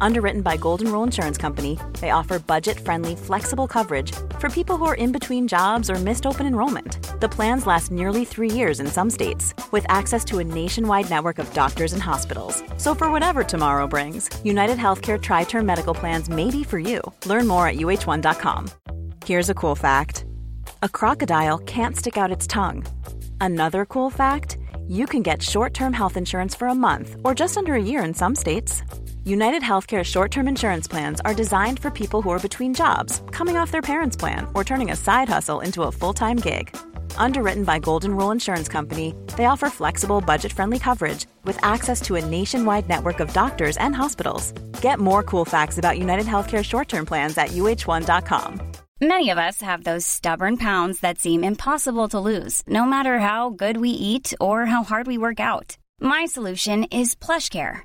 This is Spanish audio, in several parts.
Underwritten by Golden Rule Insurance Company, they offer budget friendly, flexible coverage for people who are in between jobs or missed open enrollment. The plans last nearly three years in some states, with access to a nationwide network of doctors and hospitals. So, for whatever tomorrow brings, United Healthcare Tri Term Medical Plans may be for you. Learn more at uh1.com. Here's a cool fact a crocodile can't stick out its tongue. Another cool fact you can get short term health insurance for a month or just under a year in some states. United Healthcare short term insurance plans are designed for people who are between jobs, coming off their parents' plan, or turning a side hustle into a full time gig. Underwritten by Golden Rule Insurance Company, they offer flexible, budget friendly coverage with access to a nationwide network of doctors and hospitals. Get more cool facts about United Healthcare short term plans at uh1.com. Many of us have those stubborn pounds that seem impossible to lose, no matter how good we eat or how hard we work out. My solution is PlushCare.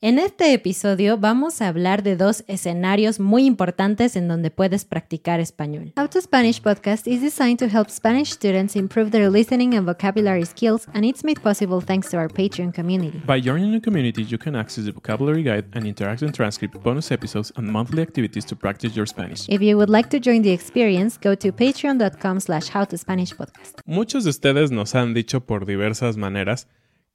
En este episodio vamos a hablar de dos escenarios muy importantes en donde puedes practicar español. How to Spanish podcast is designed to help Spanish students improve their listening and vocabulary skills, and it's made possible thanks to our Patreon community. By joining the community, you can access the vocabulary guide and interactive transcript, bonus episodes, and monthly activities to practice your Spanish. If you would like to join the experience, go to patreon.com slash howtospanishpodcast. Muchos de ustedes nos han dicho por diversas maneras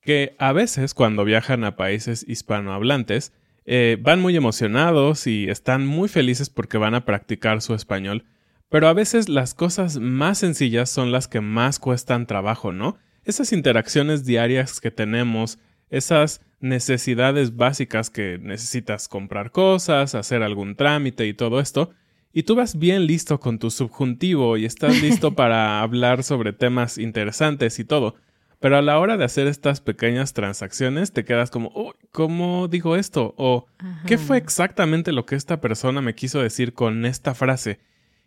que a veces cuando viajan a países hispanohablantes eh, van muy emocionados y están muy felices porque van a practicar su español, pero a veces las cosas más sencillas son las que más cuestan trabajo, ¿no? Esas interacciones diarias que tenemos, esas necesidades básicas que necesitas comprar cosas, hacer algún trámite y todo esto, y tú vas bien listo con tu subjuntivo y estás listo para hablar sobre temas interesantes y todo. Pero a la hora de hacer estas pequeñas transacciones te quedas como, oh, ¿cómo digo esto? O ¿qué fue exactamente lo que esta persona me quiso decir con esta frase?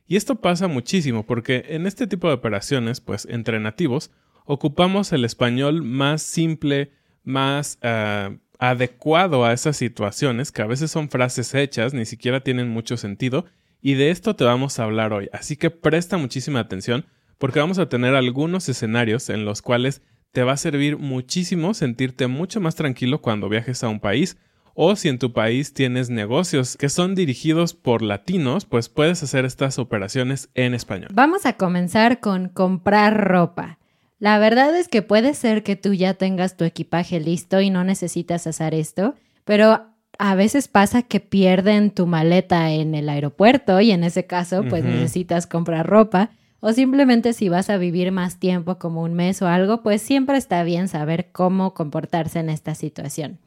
Y esto pasa muchísimo porque en este tipo de operaciones, pues entre nativos, ocupamos el español más simple, más uh, adecuado a esas situaciones, que a veces son frases hechas, ni siquiera tienen mucho sentido, y de esto te vamos a hablar hoy. Así que presta muchísima atención porque vamos a tener algunos escenarios en los cuales te va a servir muchísimo sentirte mucho más tranquilo cuando viajes a un país o si en tu país tienes negocios que son dirigidos por latinos, pues puedes hacer estas operaciones en español. Vamos a comenzar con comprar ropa. La verdad es que puede ser que tú ya tengas tu equipaje listo y no necesitas hacer esto, pero a veces pasa que pierden tu maleta en el aeropuerto y en ese caso pues necesitas comprar ropa. O simplemente si vas a vivir más tiempo como un mes o algo, pues siempre está bien saber cómo comportarse en esta situación.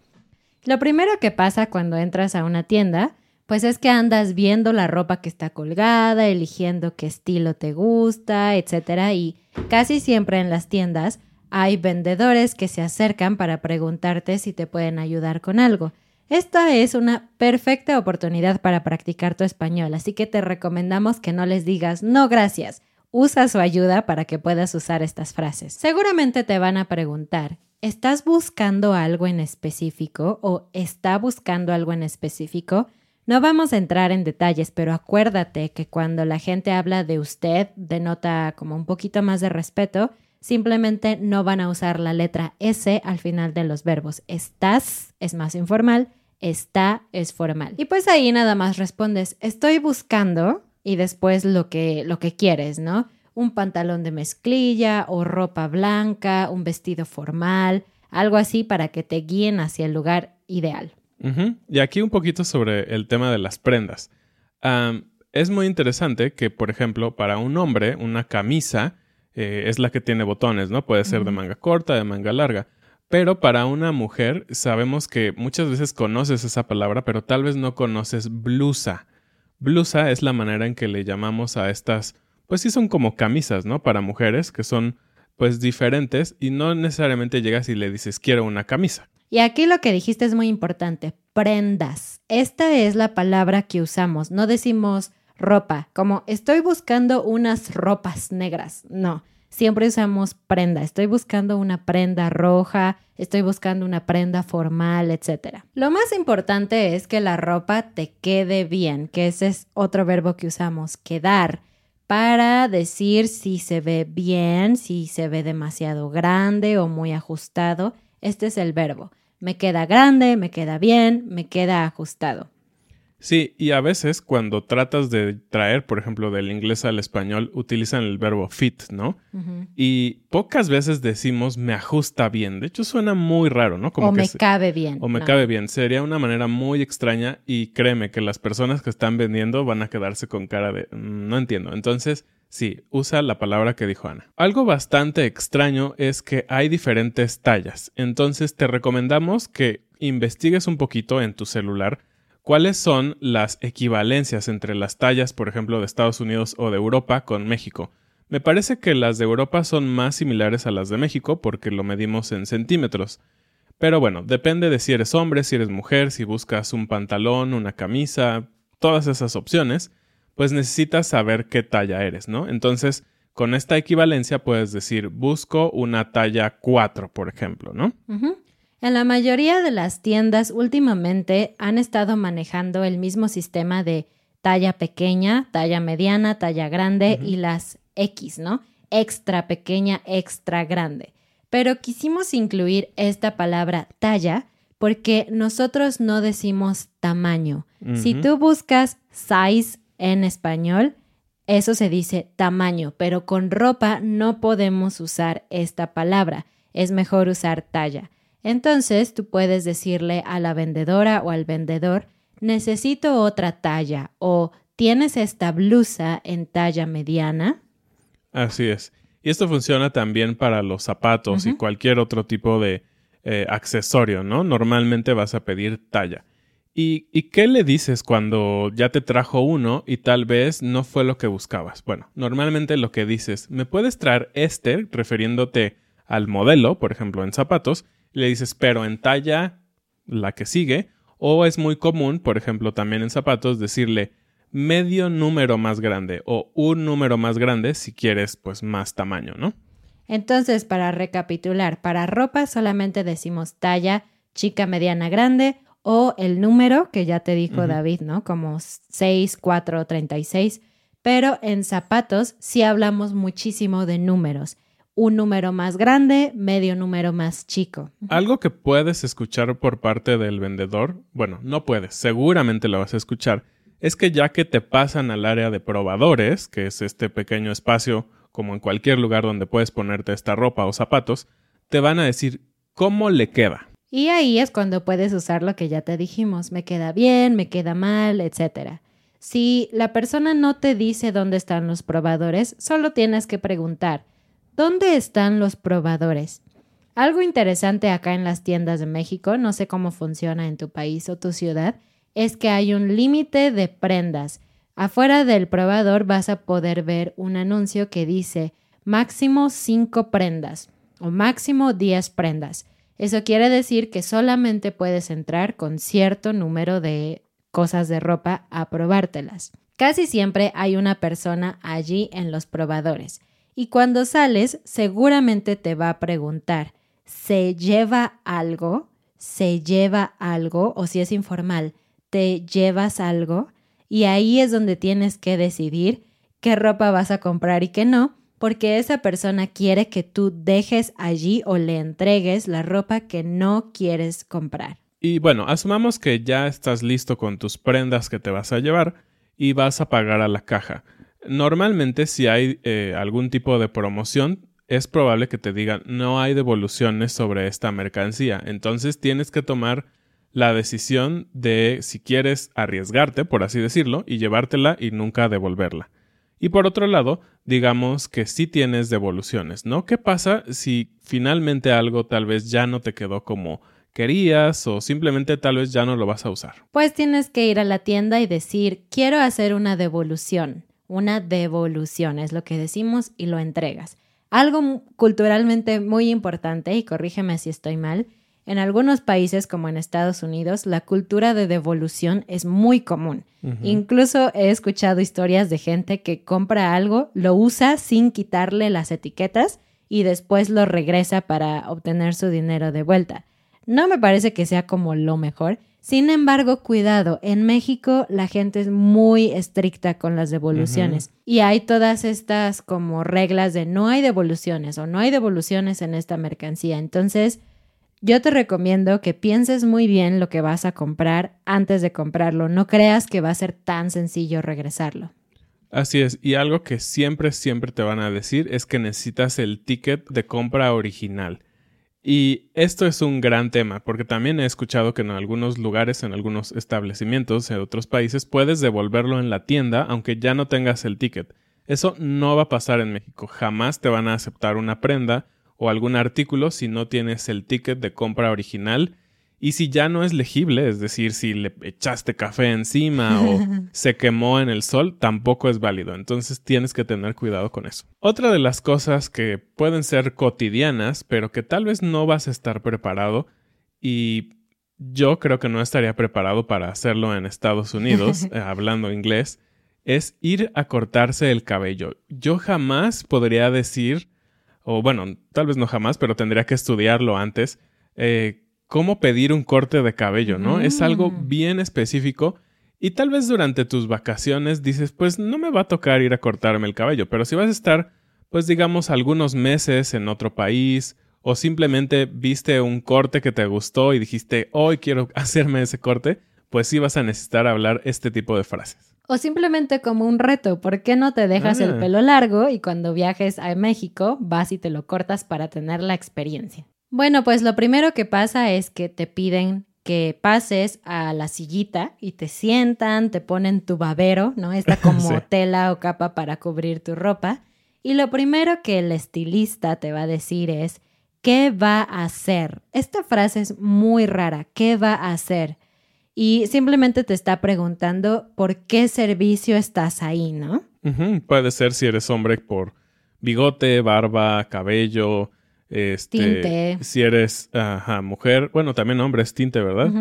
Lo primero que pasa cuando entras a una tienda, pues es que andas viendo la ropa que está colgada, eligiendo qué estilo te gusta, etc. Y casi siempre en las tiendas hay vendedores que se acercan para preguntarte si te pueden ayudar con algo. Esta es una perfecta oportunidad para practicar tu español, así que te recomendamos que no les digas no gracias Usa su ayuda para que puedas usar estas frases. Seguramente te van a preguntar, ¿estás buscando algo en específico o está buscando algo en específico? No vamos a entrar en detalles, pero acuérdate que cuando la gente habla de usted, denota como un poquito más de respeto, simplemente no van a usar la letra S al final de los verbos. Estás es más informal, está es formal. Y pues ahí nada más respondes, estoy buscando y después lo que, lo que quieres, ¿no? Un pantalón de mezclilla o ropa blanca, un vestido formal, algo así para que te guíen hacia el lugar ideal. Y aquí un poquito sobre el tema de las prendas. es muy interesante que, por ejemplo, para un hombre, una camisa eh, es la que tiene botones, ¿no? Puede ser de manga corta, de manga larga. Pero para una mujer sabemos que muchas veces conoces esa palabra, pero tal vez no conoces blusa. Blusa es la manera en que le llamamos a estas, pues sí son como camisas, ¿no? Para mujeres que son pues diferentes y no necesariamente llegas y le dices quiero una camisa. Y aquí lo que dijiste es muy importante, prendas. Esta es la palabra que usamos, no decimos ropa, como estoy buscando unas ropas negras, no. Siempre usamos prenda. Estoy buscando una prenda roja, estoy buscando una prenda formal, etc. Lo más importante es que la ropa te quede bien, que ese es otro verbo que usamos, quedar para decir si se ve bien, si se ve demasiado grande o muy ajustado. Este es el verbo. Me queda grande, me queda bien, me queda ajustado. Sí, y a veces cuando tratas de traer, por ejemplo, del inglés al español, utilizan el verbo fit, ¿no? Y pocas veces decimos me ajusta bien. De hecho, suena muy raro, ¿no? Como o me cabe bien. O me cabe bien. Sería una manera muy extraña y créeme que las personas que están vendiendo van a quedarse con cara de mm, no entiendo. Entonces, sí, usa la palabra que dijo Ana. Algo bastante extraño es que hay diferentes tallas. Entonces, te recomendamos que investigues un poquito en tu celular ¿Cuáles son las equivalencias entre las tallas, por ejemplo, de Estados Unidos o de Europa con México? Me parece que las de Europa son más similares a las de México porque lo medimos en centímetros. Pero bueno, depende de si eres hombre, si eres mujer, si buscas un pantalón, una camisa, todas esas opciones, pues necesitas saber qué talla eres, ¿no? Entonces, con esta equivalencia puedes decir, busco una talla 4, por ejemplo, ¿no? En la mayoría de las tiendas últimamente han estado manejando el mismo sistema de talla pequeña, talla mediana, talla grande y las X, ¿no? Extra pequeña, extra grande. Pero quisimos incluir esta palabra talla porque nosotros no decimos tamaño. Si tú buscas size en español, eso se dice tamaño, pero con ropa no podemos usar esta palabra. Es mejor usar talla. Entonces tú puedes decirle a la vendedora o al vendedor, necesito otra talla o tienes esta blusa en talla mediana. Así es. Y esto funciona también para los zapatos y cualquier otro tipo de eh, accesorio, ¿no? Normalmente vas a pedir talla. ¿Y, ¿Y qué le dices cuando ya te trajo uno y tal vez no fue lo que buscabas? Bueno, normalmente lo que dices, ¿me puedes traer este? refiriéndote al modelo, por ejemplo, en zapatos, le dices, pero en talla la que sigue, o es muy común, por ejemplo, también en zapatos, decirle medio número más grande o un número más grande si quieres pues más tamaño, ¿no? Entonces, para recapitular, para ropa solamente decimos talla chica, mediana, grande o el número que ya te dijo David, ¿no? Como 6, 4, 36. Pero en zapatos sí hablamos muchísimo de números un número más grande, medio número más chico. Algo que puedes escuchar por parte del vendedor, bueno, no puedes, seguramente lo vas a escuchar, es que ya que te pasan al área de probadores, que es este pequeño espacio como en cualquier lugar donde puedes ponerte esta ropa o zapatos, te van a decir cómo le queda. Y ahí es cuando puedes usar lo que ya te dijimos, me queda bien, me queda mal, etc. Si la persona no te dice dónde están los probadores, solo tienes que preguntar, ¿Dónde están los probadores? Algo interesante acá en las tiendas de México, no sé cómo funciona en tu país o tu ciudad, es que hay un límite de prendas. Afuera del probador vas a poder ver un anuncio que dice máximo 5 prendas o máximo 10 prendas. Eso quiere decir que solamente puedes entrar con cierto número de cosas de ropa a probártelas. Casi siempre hay una persona allí en los probadores. Y cuando sales, seguramente te va a preguntar, ¿se lleva algo? ¿Se lleva algo? O si es informal, ¿te llevas algo? Y ahí es donde tienes que decidir qué ropa vas a comprar y qué no, porque esa persona quiere que tú dejes allí o le entregues la ropa que no quieres comprar. Y bueno, asumamos que ya estás listo con tus prendas que te vas a llevar y vas a pagar a la caja. Normalmente si hay eh, algún tipo de promoción, es probable que te digan no hay devoluciones sobre esta mercancía. Entonces tienes que tomar la decisión de si quieres arriesgarte, por así decirlo, y llevártela y nunca devolverla. Y por otro lado, digamos que sí tienes devoluciones, ¿no? ¿Qué pasa si finalmente algo tal vez ya no te quedó como querías o simplemente tal vez ya no lo vas a usar? Pues tienes que ir a la tienda y decir, quiero hacer una devolución. Una devolución es lo que decimos y lo entregas. Algo culturalmente muy importante, y corrígeme si estoy mal, en algunos países como en Estados Unidos, la cultura de devolución es muy común. Incluso he escuchado historias de gente que compra algo, lo usa sin quitarle las etiquetas y después lo regresa para obtener su dinero de vuelta. No me parece que sea como lo mejor. Sin embargo, cuidado, en México la gente es muy estricta con las devoluciones y hay todas estas como reglas de no hay devoluciones o no hay devoluciones en esta mercancía. Entonces, yo te recomiendo que pienses muy bien lo que vas a comprar antes de comprarlo. No creas que va a ser tan sencillo regresarlo. Así es, y algo que siempre, siempre te van a decir es que necesitas el ticket de compra original. Y esto es un gran tema, porque también he escuchado que en algunos lugares, en algunos establecimientos, en otros países, puedes devolverlo en la tienda aunque ya no tengas el ticket. Eso no va a pasar en México. Jamás te van a aceptar una prenda o algún artículo si no tienes el ticket de compra original y si ya no es legible, es decir, si le echaste café encima o se quemó en el sol, tampoco es válido. Entonces tienes que tener cuidado con eso. Otra de las cosas que pueden ser cotidianas, pero que tal vez no vas a estar preparado y yo creo que no estaría preparado para hacerlo en Estados Unidos, eh, hablando inglés, es ir a cortarse el cabello. Yo jamás podría decir o bueno, tal vez no jamás, pero tendría que estudiarlo antes, eh, cómo pedir un corte de cabello, ¿no? Es algo mm. bien específico y tal vez durante tus vacaciones dices, pues no me va a tocar ir a cortarme el cabello, pero si vas a estar, pues digamos, algunos meses en otro país o simplemente viste un corte que te gustó y dijiste, hoy quiero hacerme ese corte, pues sí vas a necesitar hablar este tipo de frases. O simplemente como un reto, ¿por qué no te dejas el ah. pelo largo y cuando viajes a México vas y te lo cortas para tener la experiencia? Bueno, pues lo primero que pasa es que te piden que pases a la sillita y te sientan, te ponen tu babero, ¿no? Esta como tela o capa para cubrir tu ropa. Y lo primero que el estilista te va a decir es, ¿qué va a hacer? Esta frase es muy rara, ¿qué va a hacer? y simplemente te está preguntando por qué servicio estás ahí, ¿no? Puede ser si eres hombre por bigote, barba, cabello, este, tinte. Si eres mujer, bueno, también hombre es tinte, ¿verdad?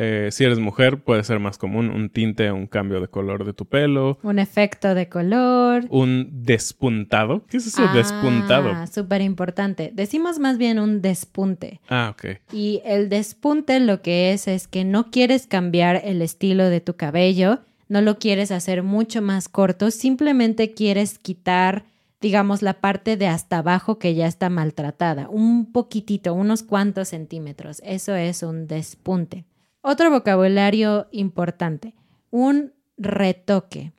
Eh, si eres mujer, puede ser más común un tinte, un cambio de color de tu pelo. Un efecto de color. Un despuntado. ¿Qué es eso ah, despuntado? Súper importante. Decimos más bien un despunte. Ah, ok. Y el despunte lo que es es que no quieres cambiar el estilo de tu cabello, no lo quieres hacer mucho más corto, simplemente quieres quitar digamos, la parte de hasta abajo que ya está maltratada, un poquitito, unos cuantos centímetros. Eso es un despunte. Otro vocabulario importante, un retoque.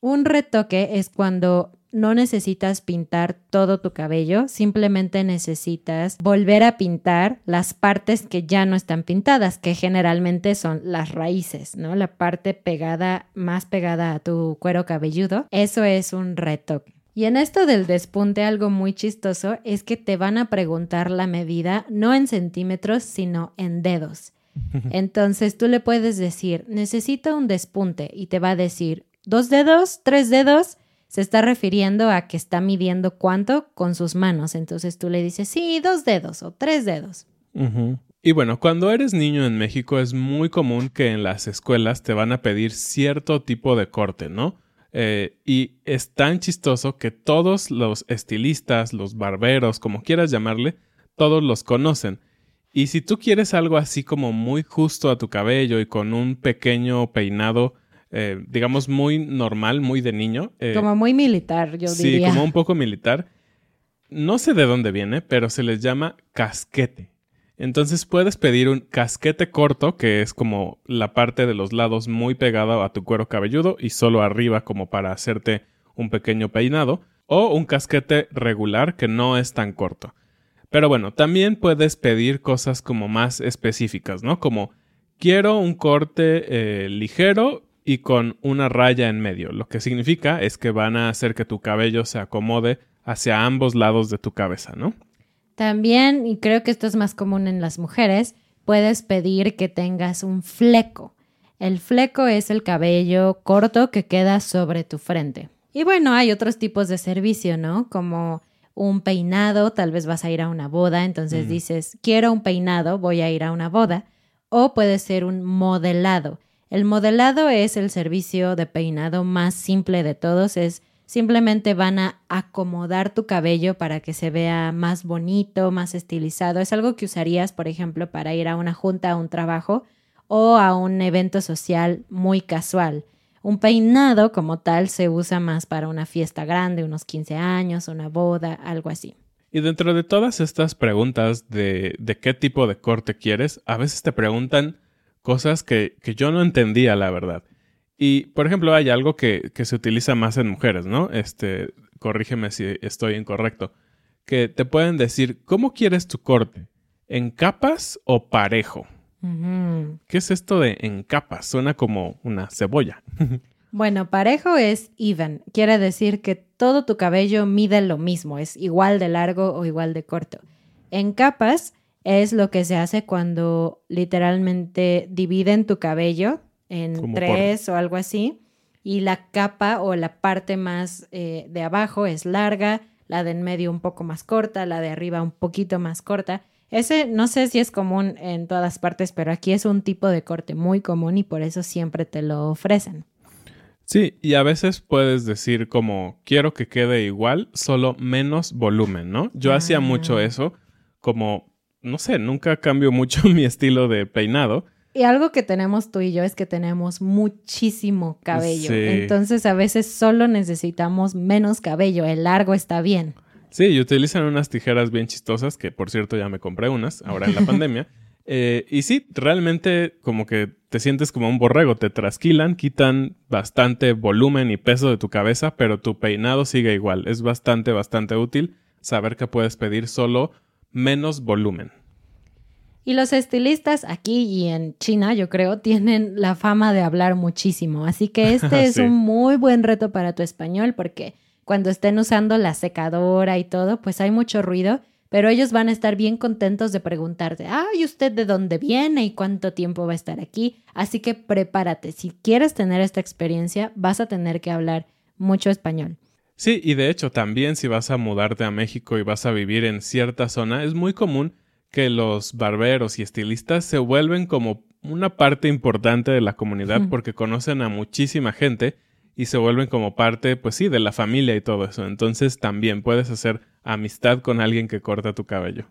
Un retoque es cuando no necesitas pintar todo tu cabello, simplemente necesitas volver a pintar las partes que ya no están pintadas, que generalmente son las raíces, ¿no? La parte pegada, más pegada a tu cuero cabelludo. Eso es un retoque. Y en esto del despunte algo muy chistoso es que te van a preguntar la medida no en centímetros, sino en dedos. Entonces tú le puedes decir, necesito un despunte y te va a decir, dos dedos, tres dedos, se está refiriendo a que está midiendo cuánto con sus manos. Entonces tú le dices, sí, dos dedos o tres dedos. Y bueno, cuando eres niño en México es muy común que en las escuelas te van a pedir cierto tipo de corte, ¿no? Eh, y es tan chistoso que todos los estilistas, los barberos, como quieras llamarle, todos los conocen. Y si tú quieres algo así como muy justo a tu cabello y con un pequeño peinado, eh, digamos, muy normal, muy de niño. Eh, como muy militar, yo diría. Sí, como un poco militar. No sé de dónde viene, pero se les llama casquete. Entonces puedes pedir un casquete corto, que es como la parte de los lados muy pegada a tu cuero cabelludo y solo arriba como para hacerte un pequeño peinado, o un casquete regular que no es tan corto. Pero bueno, también puedes pedir cosas como más específicas, ¿no? Como quiero un corte eh, ligero y con una raya en medio. Lo que significa es que van a hacer que tu cabello se acomode hacia ambos lados de tu cabeza, ¿no? También, y creo que esto es más común en las mujeres, puedes pedir que tengas un fleco. El fleco es el cabello corto que queda sobre tu frente. Y bueno, hay otros tipos de servicio, ¿no? Como un peinado, tal vez vas a ir a una boda, entonces Mm. dices, quiero un peinado, voy a ir a una boda. O puede ser un modelado. El modelado es el servicio de peinado más simple de todos, es simplemente van a acomodar tu cabello para que se vea más bonito, más estilizado. Es algo que usarías, por ejemplo, para ir a una junta, a un trabajo o a un evento social muy casual. Un peinado como tal se usa más para una fiesta grande, unos 15 años, una boda, algo así. Y dentro de todas estas preguntas de, de qué tipo de corte quieres, a veces te preguntan cosas que, que yo no entendía, la verdad. Y, por ejemplo, hay algo que, que se utiliza más en mujeres, ¿no? Este, corrígeme si estoy incorrecto. Que te pueden decir, ¿cómo quieres tu corte? ¿En capas o parejo? ¿Qué es esto de en capas? Suena como una cebolla. Bueno, parejo es even. Quiere decir que todo tu cabello mide lo mismo, es igual de largo o igual de corto. En capas es lo que se hace cuando literalmente dividen tu cabello en tres o algo así. Y la capa o la parte más eh, de abajo es larga, la de en medio un poco más corta, la de arriba un poquito más corta. Ese no sé si es común en todas partes, pero aquí es un tipo de corte muy común y por eso siempre te lo ofrecen. Sí, y a veces puedes decir como quiero que quede igual, solo menos volumen, ¿no? Yo hacía Ah. mucho eso, como, no sé, nunca cambio mucho mi estilo de peinado. Y algo que tenemos tú y yo es que tenemos muchísimo cabello. Sí. Entonces a veces solo necesitamos menos cabello. El largo está bien. Sí, y utilizan unas tijeras bien chistosas, que por cierto ya me compré unas, ahora en la pandemia. Eh, y sí, realmente como que te sientes como un borrego, te trasquilan, quitan bastante volumen y peso de tu cabeza, pero tu peinado sigue igual. Es bastante, bastante útil saber que puedes pedir solo menos volumen. Y los estilistas aquí y en China, yo creo, tienen la fama de hablar muchísimo. Así que este es un muy buen reto para tu español porque cuando estén usando la secadora y todo, pues hay mucho ruido, pero ellos van a estar bien contentos de preguntarte, ah, ¿y usted de dónde viene y cuánto tiempo va a estar aquí? Así que prepárate. Si quieres tener esta experiencia, vas a tener que hablar mucho español. Sí, y de hecho también si vas a mudarte a México y vas a vivir en cierta zona, es muy común que los barberos y estilistas se vuelven como una parte importante de la comunidad porque conocen a muchísima gente y se vuelven como parte, pues sí, de la familia y todo eso. Entonces también puedes hacer amistad con alguien que corta tu cabello.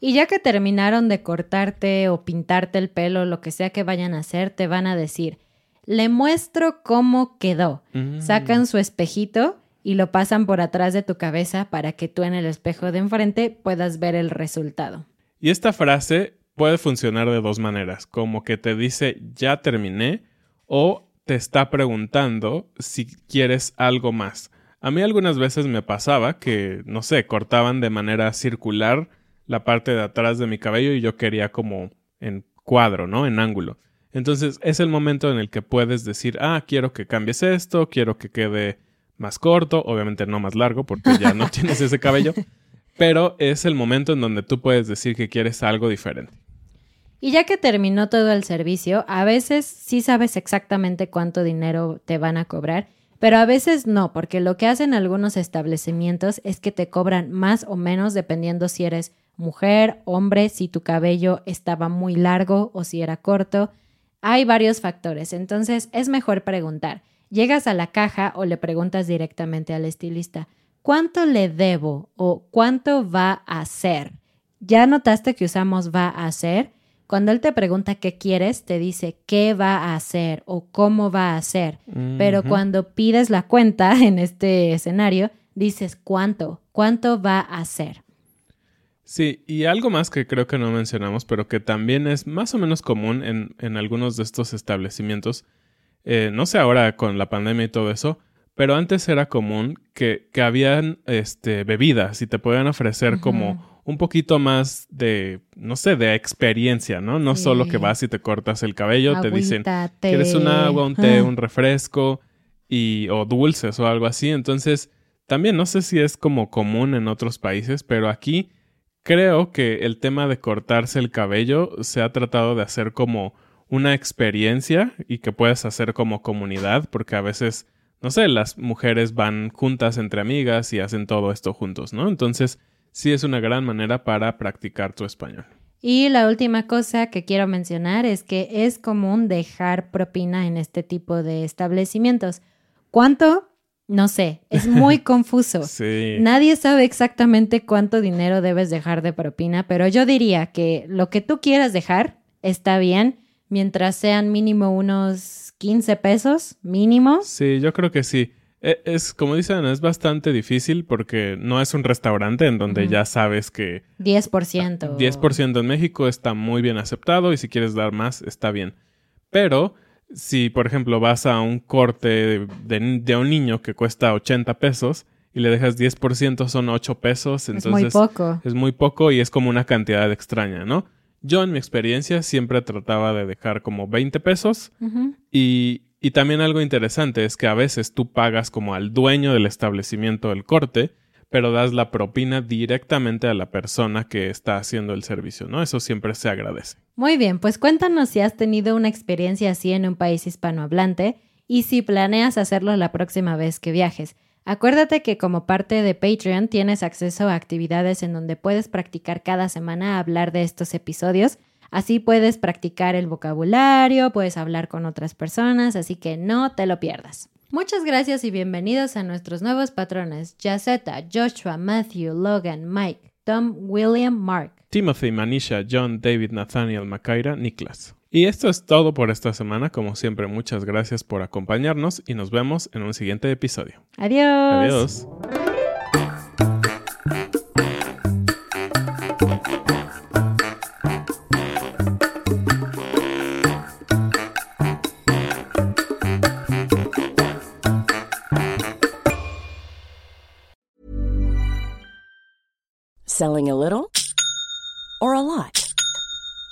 Y ya que terminaron de cortarte o pintarte el pelo, lo que sea que vayan a hacer, te van a decir, le muestro cómo quedó. Mm. Sacan su espejito y lo pasan por atrás de tu cabeza para que tú en el espejo de enfrente puedas ver el resultado. Y esta frase puede funcionar de dos maneras, como que te dice ya terminé o te está preguntando si quieres algo más. A mí algunas veces me pasaba que, no sé, cortaban de manera circular la parte de atrás de mi cabello y yo quería como en cuadro, ¿no? En ángulo. Entonces es el momento en el que puedes decir, ah, quiero que cambies esto, quiero que quede más corto, obviamente no más largo porque ya no tienes ese cabello, pero es el momento en donde tú puedes decir que quieres algo diferente. Y ya que terminó todo el servicio, a veces sí sabes exactamente cuánto dinero te van a cobrar, pero a veces no, porque lo que hacen algunos establecimientos es que te cobran más o menos dependiendo si eres mujer, hombre, si tu cabello estaba muy largo o si era corto. Hay varios factores, entonces es mejor preguntar. Llegas a la caja o le preguntas directamente al estilista, ¿cuánto le debo o cuánto va a ser? ¿Ya notaste que usamos va a ser? Cuando él te pregunta qué quieres, te dice qué va a hacer o cómo va a hacer. Pero cuando pides la cuenta en este escenario, dices cuánto, cuánto va a hacer. Sí, y algo más que creo que no mencionamos, pero que también es más o menos común en, en algunos de estos establecimientos, eh, no sé ahora con la pandemia y todo eso, pero antes era común que, que habían este, bebidas y te podían ofrecer como un poquito más de, no sé, de experiencia, ¿no? No solo que vas y te cortas el cabello, te dicen, té. ¿quieres un agua, un té, un refresco? Y, o dulces o algo así. Entonces, también no sé si es como común en otros países, pero aquí creo que el tema de cortarse el cabello se ha tratado de hacer como una experiencia y que puedes hacer como comunidad, porque a veces, no sé, las mujeres van juntas entre amigas y hacen todo esto juntos, ¿no? Entonces, sí es una gran manera para practicar tu español. Y la última cosa que quiero mencionar es que es común dejar propina en este tipo de establecimientos. ¿Cuánto? No sé, es muy confuso. Sí. Nadie sabe exactamente cuánto dinero debes dejar de propina, pero yo diría que lo que tú quieras dejar está bien mientras sean mínimo unos 15 pesos, mínimo. Sí, yo creo que sí. E- Es, como dicen, es bastante difícil porque no es un restaurante en donde ya sabes que 10%. 10% en México está muy bien aceptado y si quieres dar más está bien. Pero si, por ejemplo, vas a un corte de, de- de un niño que cuesta 80 pesos y le dejas 10% son 8 pesos, Es entonces muy poco. es muy poco y es como una cantidad extraña, ¿no? Yo en mi experiencia siempre trataba de dejar como 20 pesos y, y también algo interesante es que a veces tú pagas como al dueño del establecimiento el corte, pero das la propina directamente a la persona que está haciendo el servicio, ¿no? Eso siempre se agradece. Muy bien, pues cuéntanos si has tenido una experiencia así en un país hispanohablante y si planeas hacerlo la próxima vez que viajes. Acuérdate que como parte de Patreon tienes acceso a actividades en donde puedes practicar cada semana hablar de estos episodios. Así puedes practicar el vocabulario, puedes hablar con otras personas, así que no te lo pierdas. Muchas gracias y bienvenidos a nuestros nuevos patrones, Jaceta, Joshua, Matthew, Logan, Mike, Tom, William, Mark. Timothy, Manisha, John, David, Nathaniel, Makaira, Niklas. Y esto es todo por esta semana. Como siempre, muchas gracias por acompañarnos y nos vemos en un siguiente episodio. Adiós. Adiós.